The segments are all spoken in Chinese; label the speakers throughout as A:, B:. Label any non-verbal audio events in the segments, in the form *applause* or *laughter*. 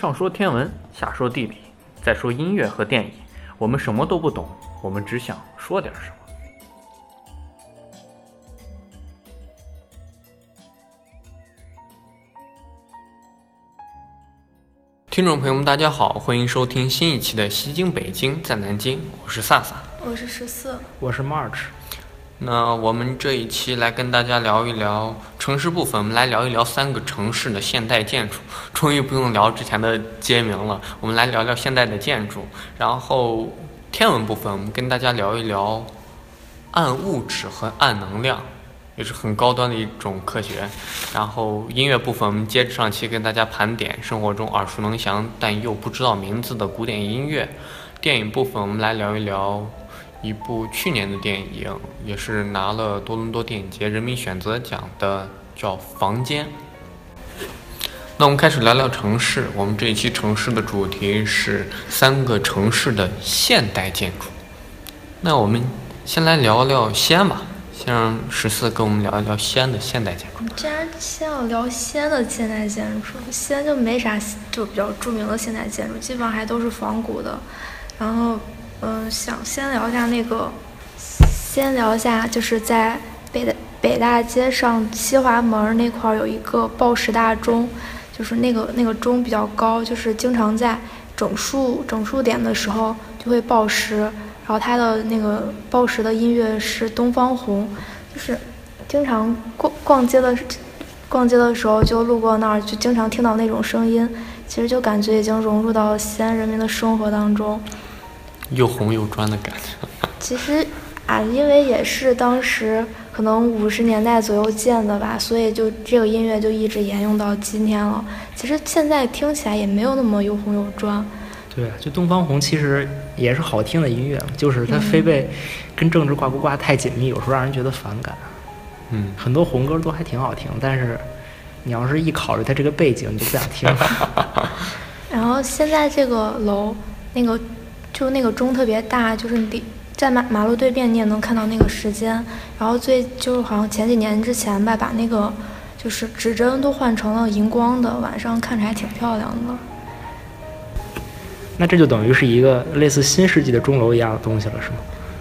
A: 上说天文，下说地理，再说音乐和电影，我们什么都不懂，我们只想说点什么。听众朋友们，大家好，欢迎收听新一期的《西京北京在南京》，我是萨萨。
B: 我是十四，
C: 我是 March。
A: 那我们这一期来跟大家聊一聊城市部分，我们来聊一聊三个城市的现代建筑。*laughs* 终于不用聊之前的街名了，我们来聊聊现代的建筑。然后天文部分，我们跟大家聊一聊暗物质和暗能量，也是很高端的一种科学。然后音乐部分，我们接着上期跟大家盘点生活中耳熟能详但又不知道名字的古典音乐。电影部分，我们来聊一聊。一部去年的电影，也是拿了多伦多电影节人民选择奖的，叫《房间》。那我们开始聊聊城市。我们这一期城市的主题是三个城市的现代建筑。那我们先来聊聊西安吧，先让十四跟我们聊一聊西安的现代建筑。
B: 既然先要聊西安的现代建筑，西安就没啥就比较著名的现代建筑，基本上还都是仿古的，然后。嗯，想先聊一下那个，先聊一下，就是在北大北大街上西华门那块儿有一个报时大钟，就是那个那个钟比较高，就是经常在整数整数点的时候就会报时，然后它的那个报时的音乐是东方红，就是经常逛逛街的逛街的时候就路过那儿，就经常听到那种声音，其实就感觉已经融入到西安人民的生活当中。
A: 又红又专的感觉。
B: 其实啊，因为也是当时可能五十年代左右建的吧，所以就这个音乐就一直沿用到今天了。其实现在听起来也没有那么又红又专。
C: 对，就东方红其实也是好听的音乐，就是它非被跟政治挂钩挂太紧密，有时候让人觉得反感。
A: 嗯，
C: 很多红歌都还挺好听，但是你要是一考虑它这个背景，你就不想听了。*laughs* *laughs*
B: 然后现在这个楼那个。就那个钟特别大，就是你在马马路对面，你也能看到那个时间。然后最就是好像前几年之前吧，把那个就是指针都换成了荧光的，晚上看着还挺漂亮的。
C: 那这就等于是一个类似新世纪的钟楼一样的东西了，是吗？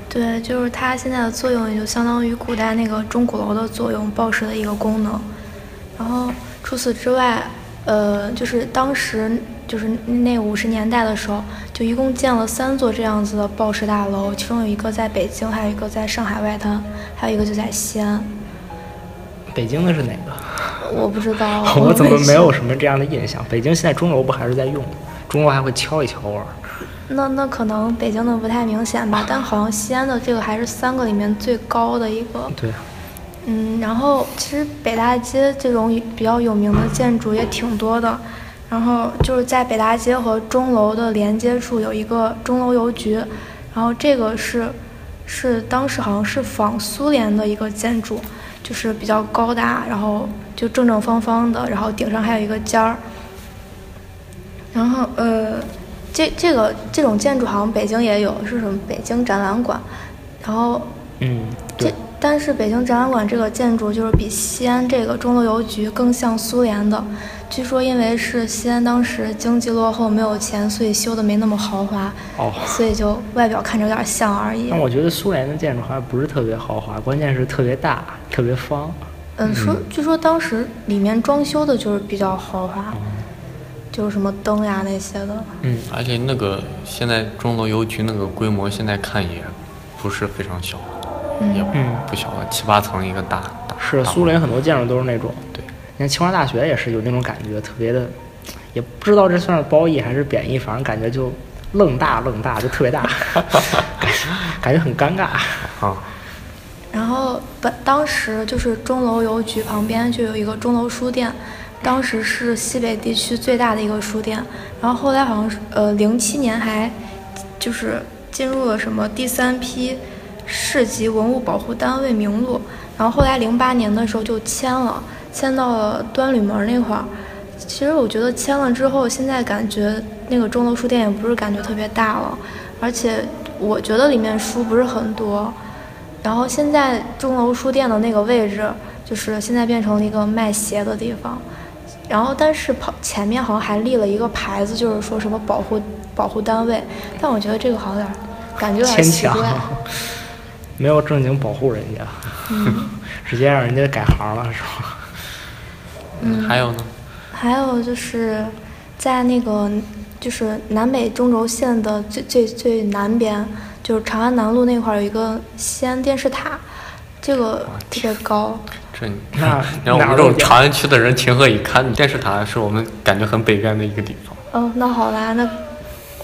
B: 对，就是它现在的作用也就相当于古代那个钟鼓楼的作用，报时的一个功能。然后除此之外，呃，就是当时。就是那五十年代的时候，就一共建了三座这样子的报时大楼，其中有一个在北京，还有一个在上海外滩，还有一个就在西安。
C: 北京的是哪个？
B: 我不知道。*laughs*
C: 我怎么没有什么这样的印象？北京现在钟楼不还是在用？钟楼还会敲一敲啊。
B: 那那可能北京的不太明显吧，但好像西安的这个还是三个里面最高的一个。
C: 对。
B: 嗯，然后其实北大街这种比较有名的建筑也挺多的。然后就是在北大街和钟楼的连接处有一个钟楼邮局，然后这个是是当时好像是仿苏联的一个建筑，就是比较高大，然后就正正方方的，然后顶上还有一个尖儿。然后呃，这这个这种建筑好像北京也有，是什么北京展览馆。然后
C: 嗯，
B: 这但是北京展览馆这个建筑就是比西安这个钟楼邮局更像苏联的。据说因为是西安当时经济落后，没有钱，所以修的没那么豪华，
C: 哦，
B: 所以就外表看着有点像而已。
C: 但我觉得苏联的建筑好像不是特别豪华，关键是特别大，特别方。
B: 嗯，说据说当时里面装修的就是比较豪华，就是什么灯呀那些的。
A: 嗯，而且那个现在钟楼邮局那个规模，现在看也不是非常小，也不小了，七八层一个大大。
C: 是苏联很多建筑都是那种。对你看清华大学也是有那种感觉，特别的，也不知道这算是褒义还是贬义，反正感觉就愣大愣大，就特别大，*laughs* 感觉很尴尬
A: 啊。*laughs*
B: 然后本当时就是钟楼邮局旁边就有一个钟楼书店，当时是西北地区最大的一个书店。然后后来好像是呃零七年还就是进入了什么第三批市级文物保护单位名录，然后后来零八年的时候就迁了。迁到了端吕门那块儿，其实我觉得迁了之后，现在感觉那个钟楼书店也不是感觉特别大了，而且我觉得里面书不是很多。然后现在钟楼书店的那个位置，就是现在变成了一个卖鞋的地方，然后但是跑前面好像还立了一个牌子，就是说什么保护保护单位，但我觉得这个好像有点感觉有点奇怪。*laughs*
C: 强，没有正经保护人家，
B: 嗯 *laughs*
C: 直接让人家改行了是吧？
B: 嗯，
A: 还有呢？
B: 还有就是在那个就是南北中轴线的最最最南边，就是长安南路那块儿有一个西安电视塔，这个特别高。
A: 这你
C: 那 *laughs*
A: 让我们这种长安区的人情何以堪？电视塔是我们感觉很北边的一个地方。
B: 哦，那好吧，那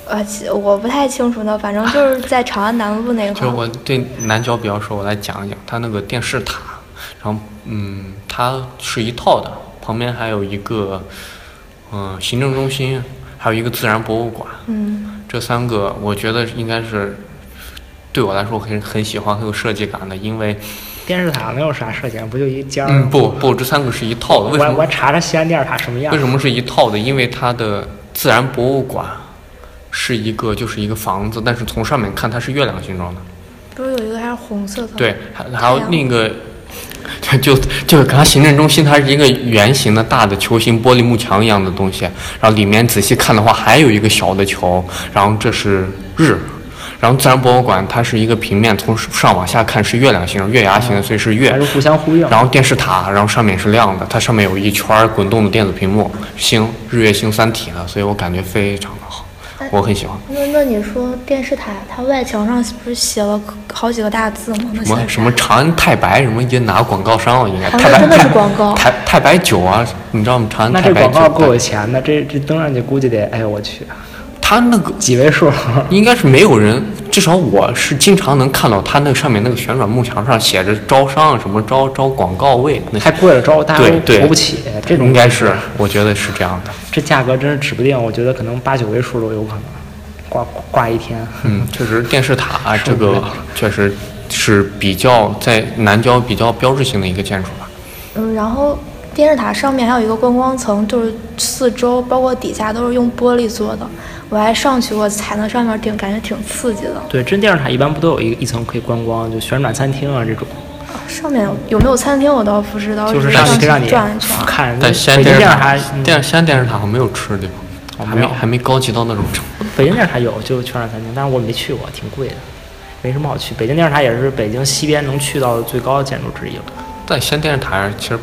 B: 呃，其我不太清楚呢，反正就是 *laughs* 在长安南路那
A: 就是
B: 块儿。
A: 我对南郊比较熟，我来讲一讲它那个电视塔。然后，嗯，它是一套的，旁边还有一个，嗯、行政中心，还有一个自然博物馆。
B: 嗯
A: 这三个我觉得应该是对我来说很很喜欢、很有设计感的，因为，
C: 电视塔能有啥设计啊？不就一尖儿
A: 嗯，
C: 吗？
A: 不不，这三个是一套的。为
C: 我我
A: 什么？
C: 查查西安电视塔什么样
A: 为。什么是一套的？因为它的自然博物馆是一个就是一个房子，但是从上面看它是月亮形状的。
B: 不是有一个还是红色的？
A: 对，还还有另一个，*laughs* 就就是它行政中心，它是一个圆形的大的球形玻璃幕墙一样的东西，然后里面仔细看的话，还有一个小的球，然后这是日。然后自然博物馆它是一个平面，从上往下看是月亮形、月牙形的，所以是月
C: 还。是互相呼应。
A: 然后电视塔，然后上面是亮的，它上面有一圈滚动的电子屏幕，星、日月星三体的，所以我感觉非常的好，我很喜欢。
B: 那那你说电视台它外墙上不是写了好几个大字吗？那写的
A: 什么什么长安太白什么也拿广告商了，应该
B: 好
A: 太白
B: 像真的是
A: 太
B: 广告
A: 太太白酒啊，你知道吗？长安太白酒
C: 这广告够有钱的，这这登上去估计得，哎呦我去，
A: 他那个
C: 几位数。*laughs*
A: 应该是没有人，至少我是经常能看到他那上面那个旋转木墙上写着招商什么招招广告位，那
C: 太贵了，招大家都
A: 对对
C: 投不起。这种
A: 应该是，我觉得是这样的。
C: 这价格真是指不定，我觉得可能八九位数都有可能，挂挂一天。
A: 嗯，*laughs* 确实电视塔、啊、这个确实是比较在南郊比较标志性的一个建筑吧。
B: 嗯，然后电视塔上面还有一个观光层，就是四周包括底下都是用玻璃做的。我还上去过，踩那上面挺感觉挺刺激的。
C: 对，真电视塔一般不都有一一层可以观光，就旋转餐厅啊这种，
B: 上面有有没有餐厅我倒不知道，
C: 就是
B: 只上
C: 上去可以让你
B: 转一圈。
C: 看。
A: 但西安
C: 北京
A: 电视塔
C: 电
A: 西安电视塔好像没有吃的地方，还没
C: 哦没有
A: 还没高级到那种程度。
C: 北京电视塔有，就旋转餐厅，但是我没去过，挺贵的，没什么好去。北京电视塔也是北京西边能去到的最高的建筑之一了。
A: 但西安电视塔其实，哎，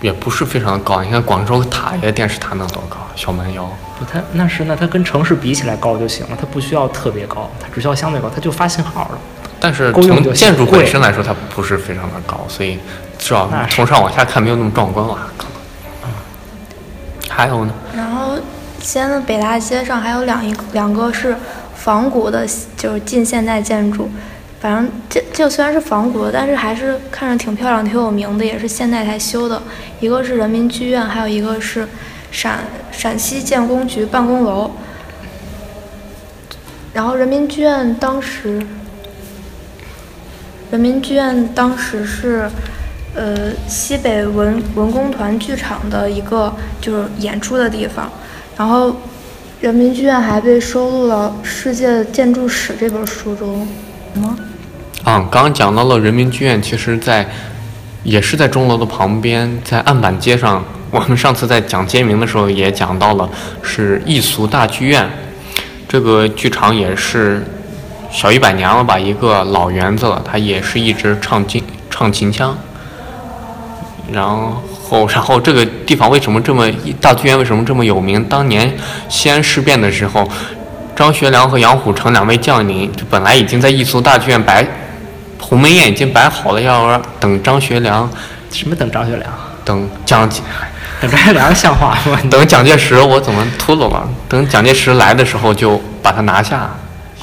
A: 也不是非常的高。你看广州塔一个电视塔能多高？小蛮腰。
C: 不它那是那它跟城市比起来高就行了，它不需要特别高，它只需要相对高，它就发信号了。
A: 但是从建筑本身来说，它不是非常的高，所以至少从上往下看没有那么壮观吧？可能。还有呢？
B: 然后西安的北大街上还有两一两个是仿古的，就是近现代建筑。反正这这个虽然是仿古的，但是还是看着挺漂亮、挺有名的，也是现代才修的。一个是人民剧院，还有一个是陕陕西建工局办公楼。然后人民剧院当时，人民剧院当时是，呃，西北文文工团剧场的一个就是演出的地方，然后人民剧院还被收录了《世界建筑史》这本书中。什么？
A: 啊，刚刚讲到了人民剧院，其实在也是在钟楼的旁边，在案板街上。我们上次在讲街名的时候也讲到了，是艺俗大剧院。这个剧场也是小一百年了吧，一个老园子了。它也是一直唱京唱秦腔。然后，*laughs* 然后这个地方为什么这么大剧院为什么这么有名？当年西安事变的时候，张学良和杨虎城两位将领本来已经在艺俗大剧院摆鸿门宴已经摆好了，要等张学良
C: 什么等张学良？
A: 等蒋
C: 等张学良像话吗？
A: 等蒋介石，我怎么秃噜了？等蒋介石来的时候就把他拿下，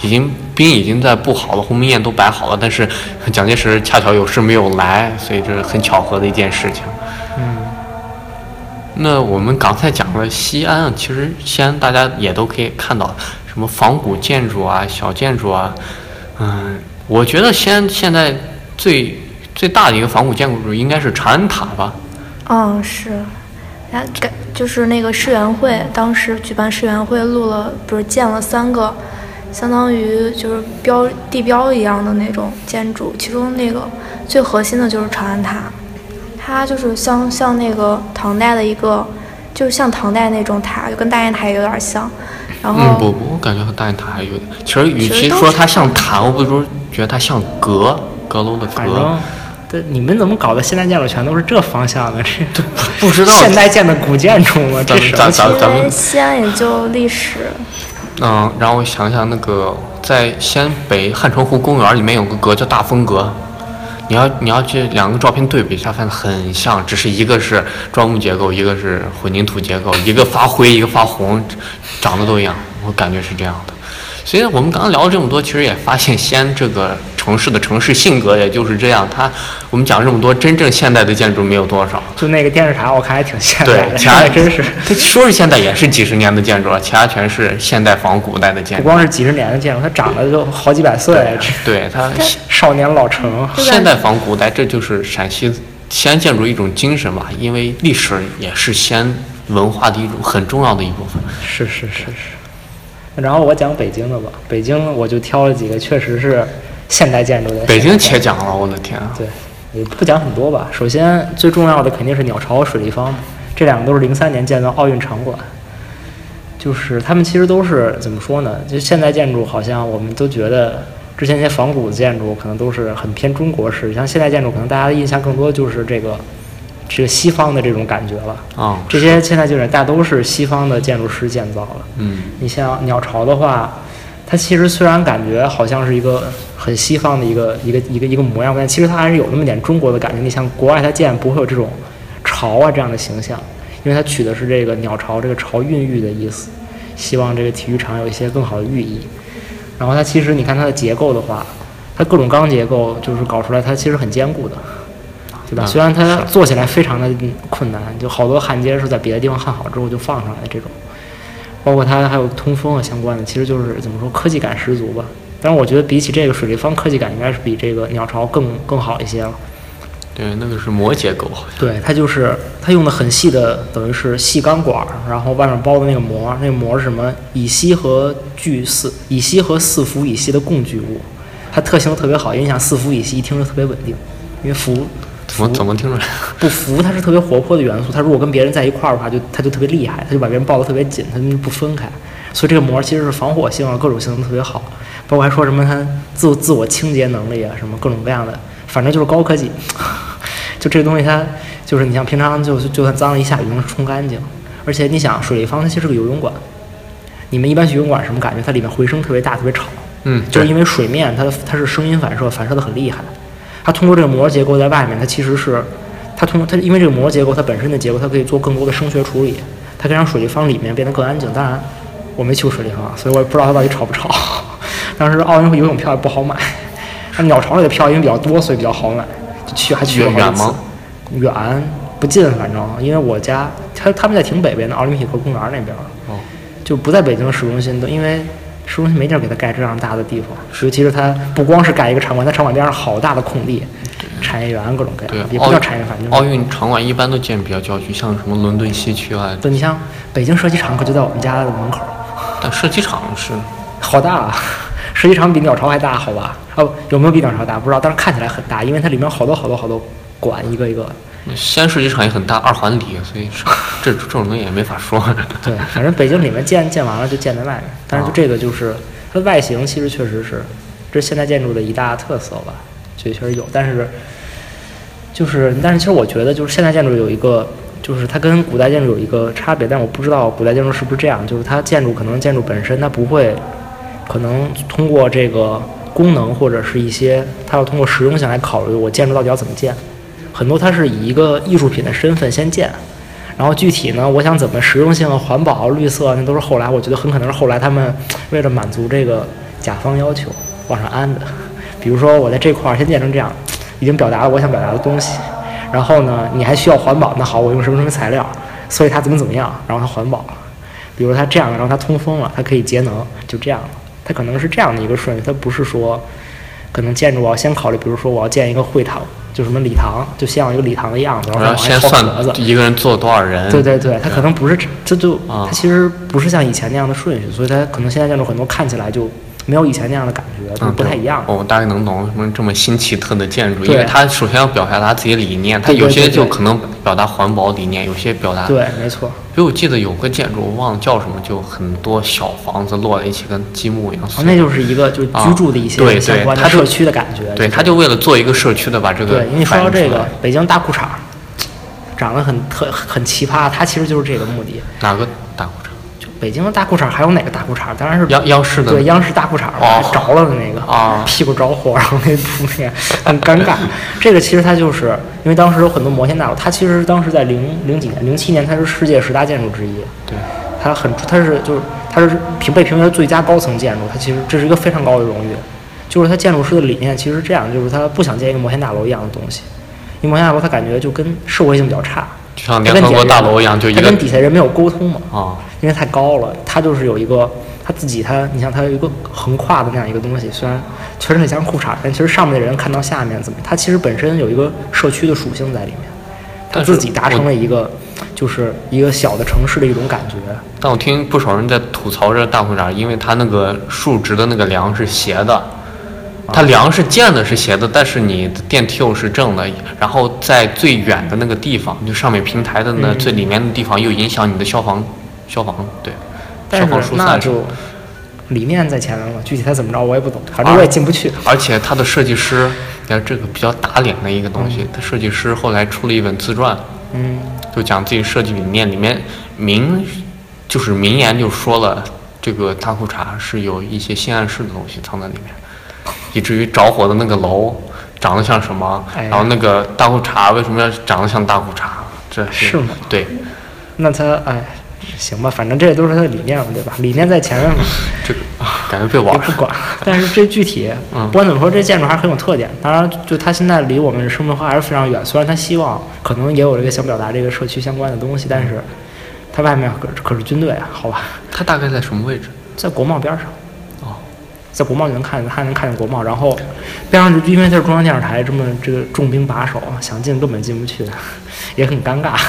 A: 已经兵已经在布好了，鸿门宴都摆好了，但是蒋介石恰巧有事没有来，所以这是很巧合的一件事情。
C: 嗯，
A: 那我们刚才讲了西安啊，其实西安大家也都可以看到什么仿古建筑啊、小建筑啊，嗯，我觉得西安现在最最大的一个仿古建筑应该是长安塔吧。
B: 嗯，是，然后改就是那个世园会，当时举办世园会录了，不是建了三个，相当于就是标地标一样的那种建筑，其中那个最核心的就是长安塔，它就是像像那个唐代的一个就是像唐代那种塔，就跟大雁塔也有点像。然后、
A: 嗯，不不，我感觉和大雁塔还有点。其实与
B: 其
A: 说它像塔，我不如觉得它像阁，阁楼的阁
C: 反正。对你们怎么搞的现代建筑全都是这方向的？这 *laughs*
A: 不知道
C: 现代建的古建筑吗？这
A: 咱
C: 什么
A: 咱咱咱们
B: 西安也就历史，
A: 嗯，然后我想想，那个在西安北汉城湖公园里面有个阁叫大风阁，你要你要去两个照片对比一下，发现很像，只是一个是砖木结构，一个是混凝土结构，一个发灰，一个发红，长得都一样，我感觉是这样的。所以我们刚刚聊了这么多，其实也发现西安这个城市的城市性格也就是这样。它我们讲这么多，真正现代的建筑没有多少。
C: 就那个电视塔，我看还挺现代
A: 对，
C: 的，*laughs*
A: 其他
C: 还真是 *laughs*
A: 它说是现代，也是几十年的建筑了，其他全是现代仿古代的建筑。
C: 不光是几十年的建筑，它长得就好几百岁，这
A: 对它
C: 少年老成。
A: 现代仿古代，这就是陕西西安建筑一种精神吧，因为历史也是西安文化的一种很重要的一部分。
C: 是是是是。然后我讲北京的吧，北京我就挑了几个确实是现代建筑的。
A: 北京且讲了，我的天啊！
C: 对，也不讲很多吧。首先最重要的肯定是鸟巢和水立方，这两个都是零三年建的奥运场馆。就是他们其实都是怎么说呢？就现代建筑，好像我们都觉得之前那些仿古的建筑可能都是很偏中国式，像现代建筑可能大家的印象更多就是这个这个西方的这种感觉了。
A: 啊、
C: 这些现代建筑大都是西方的建筑师建造了。
A: 嗯，
C: 你像鸟巢的话，它其实虽然感觉好像是一个很西方的一个一个一个一个模样，但其实它还是有那么点中国的感觉。你像国外它建不会有这种巢啊这样的形象，因为它取的是这个鸟巢这个巢孕育的意思，希望这个体育场有一些更好的寓意。然后它其实你看它的结构的话，它各种钢结构就是搞出来，它其实很坚固的。对吧？
A: 嗯
C: 虽然它做起来非常的困难，就好多焊接是在别的地方焊好之后就放上来的这种，包括它还有通风啊相关的，其实就是怎么说科技感十足吧。但是我觉得比起这个水立方，科技感应该是比这个鸟巢更更好一些了。
A: 对，那个是膜结构，好 *laughs* 像
C: 对，它就是它用的很细的，等于是细钢管儿，然后外面包的那个膜，那个膜是什么？乙烯和聚四，乙烯和四氟乙烯的共聚物，它特性特别好，因为你想四氟乙烯一听就特别稳定，因为氟
A: 怎么怎么听出来？*laughs*
C: 不服，它是特别活泼的元素。它如果跟别人在一块儿的话，就它就特别厉害，它就把别人抱得特别紧，它就不分开。所以这个膜其实是防火性啊，各种性能特别好。包括还说什么它自自我清洁能力啊，什么各种各样的，反正就是高科技。*laughs* 就这个东西，它就是你像平常就就算脏了一下雨能冲干净。而且你想，水立方它其实是个游泳馆，你们一般去游泳馆什么感觉？它里面回声特别大，特别吵。
A: 嗯，
C: 就是因为水面它它是声音反射，反射的很厉害。它通过这个膜结构在外面，它其实是它通过它因为这个膜结构它本身的结构，它可以做更多的声学处理，它可以让水立方里面变得更安静。当然，我没去过水立方啊，所以我也不知道它到底吵不吵。*laughs* 当时奥运会游泳票也不好买，那鸟巢里的票因为比较多，所以比较好买，就去还去了好几次
A: 远吗。
C: 远不近，反正因为我家他他们在挺北边的奥林匹克公园那边，
A: 哦，
C: 就不在北京市中心的，因为市中心没地儿给他盖这样大的地方，尤其是他不光是盖一个场馆，它场馆边上好大的空地，产业园各种各样也不
A: 奥
C: 叫产业园，反正
A: 奥运场馆一般都建比较郊区，像什么伦敦西区啊，
C: 对，你像北京射击场可就在我们家的门口，
A: 但射击场是 *laughs*
C: 好大啊！射击场比鸟巢还大，好吧？哦，有没有比鸟巢大不知道，但是看起来很大，因为它里面好多好多好多馆，一个一个的。
A: 西安射击场也很大，二环里，所以是这这种东西也没法说。*laughs*
C: 对，反正北京里面建建完了就建在外面，但是就这个就是它的外形其实确实是，这现代建筑的一大特色吧，这确实有，但是就是但是其实我觉得就是现代建筑有一个。就是它跟古代建筑有一个差别，但我不知道古代建筑是不是这样。就是它建筑可能建筑本身它不会，可能通过这个功能或者是一些，它要通过实用性来考虑我建筑到底要怎么建。很多它是以一个艺术品的身份先建，然后具体呢，我想怎么实用性、环保、绿色，那都是后来，我觉得很可能是后来他们为了满足这个甲方要求往上安的。比如说我在这块儿先建成这样，已经表达了我想表达的东西，然后呢，你还需要环保，那好，我用什么什么材料，所以它怎么怎么样，然后它环保。比如它这样，然后它通风了，它可以节能，就这样。它可能是这样的一个顺序，它不是说可能建筑我要先考虑，比如说我要建一个会堂，就什么礼堂，就先有一个礼堂的样子，然后
A: 先算。一个人坐多少人。
C: 对对对，它可能不是这这就
A: 啊
C: 它其实不是像以前那样的顺序，所以它可能现在建筑很多看起来就没有以前那样的感觉，就
A: 嗯，
C: 不太一样。
A: 对我大概能懂为什么这么新奇特的建筑，因为它首先要表达他自己的理念，它
C: 对对
A: 有些就可能表达环保理念，有些表达。
C: 对，没错。
A: 比如我记得有个建筑，我忘了叫什么，就很多小房子摞在一起，跟积木一样
C: 哦。那就是一个就是居住的一些
A: 啊对对
C: 相关的
A: 它
C: 社区的感觉。
A: 对，他就为了做一个社区的把这个
C: 对，因为说到这个北京大裤衩儿，长得很特很奇葩，它其实就是这个目的。
A: 哪个大裤衩？
C: 就北京的大裤衩还有哪个大裤衩？当然是
A: 央央视的
C: 对央视大裤衩着了的那个
A: 啊
C: 屁股着火，然后那图片 *laughs* 很尴尬。这个其实它就是因为当时有很多摩天大楼，它其实当时在零零几年、零七年，它是世界十大建筑之一。
A: 对，
C: 它很，它是就是它是评被评为最佳高层建筑，它其实这是一个非常高的荣誉。就是它建筑师的理念其实是这样，就是他不想建一个摩天大楼一样的东西，因为摩天大楼他感觉就跟社会性比较差，
A: 就像
C: 它
A: 联合国大楼一样，就一个
C: 它跟底下人没有沟通嘛，
A: 啊，
C: 因为太高了，它就是有一个它自己它，你像它有一个横跨的那样一个东西，虽然确实很像裤衩，但其实上面的人看到下面怎么，它其实本身有一个社区的属性在里面，它自己达成了一个就是一个小的城市的一种感觉。
A: 但我听不少人在吐槽这大裤衩，因为它那个竖直的那个梁是斜的，它梁是建的是斜的，但是你的电梯又是正的，然后在最远的那个地方，就上面平台的那
C: 嗯
A: 最里面的地方，又影响你的消防消防对消防疏散。
C: 是那就理念在前面了，具体它怎么着我也不懂，反
A: 啊
C: 正我也进不去。
A: 而且他的设计师，你看这个比较打脸的一个东西，他设计师后来出了一本自传，
C: 嗯，
A: 就讲自己设计理念，里面名就是名言就说了，这个大裤衩是有一些性暗示的东西藏在里面，以至于着火的那个楼长得像什么，
C: 哎
A: 然后那个大裤衩为什么要长得像大裤衩？这
C: 是吗？
A: 对，
C: 那他哎，行吧，反正这都是他的理念嘛，对吧？理念在前面嘛。*laughs*
A: 这个啊感觉被玩儿
C: 也不管。但是这具体，
A: 嗯
C: 不管怎么说，这建筑还是很有特点。当然，就它现在离我们生活还是非常远。虽然他希望可能也有这个想表达这个社区相关的东西，但是它外面可可是军队啊，好吧，
A: 它大概在什么位置？
C: 在国贸边上。在国贸就能看见，还能看见国贸，然后边上就因为就是中央电视台，这么这个重兵把守，想进根本进不去，也很尴尬。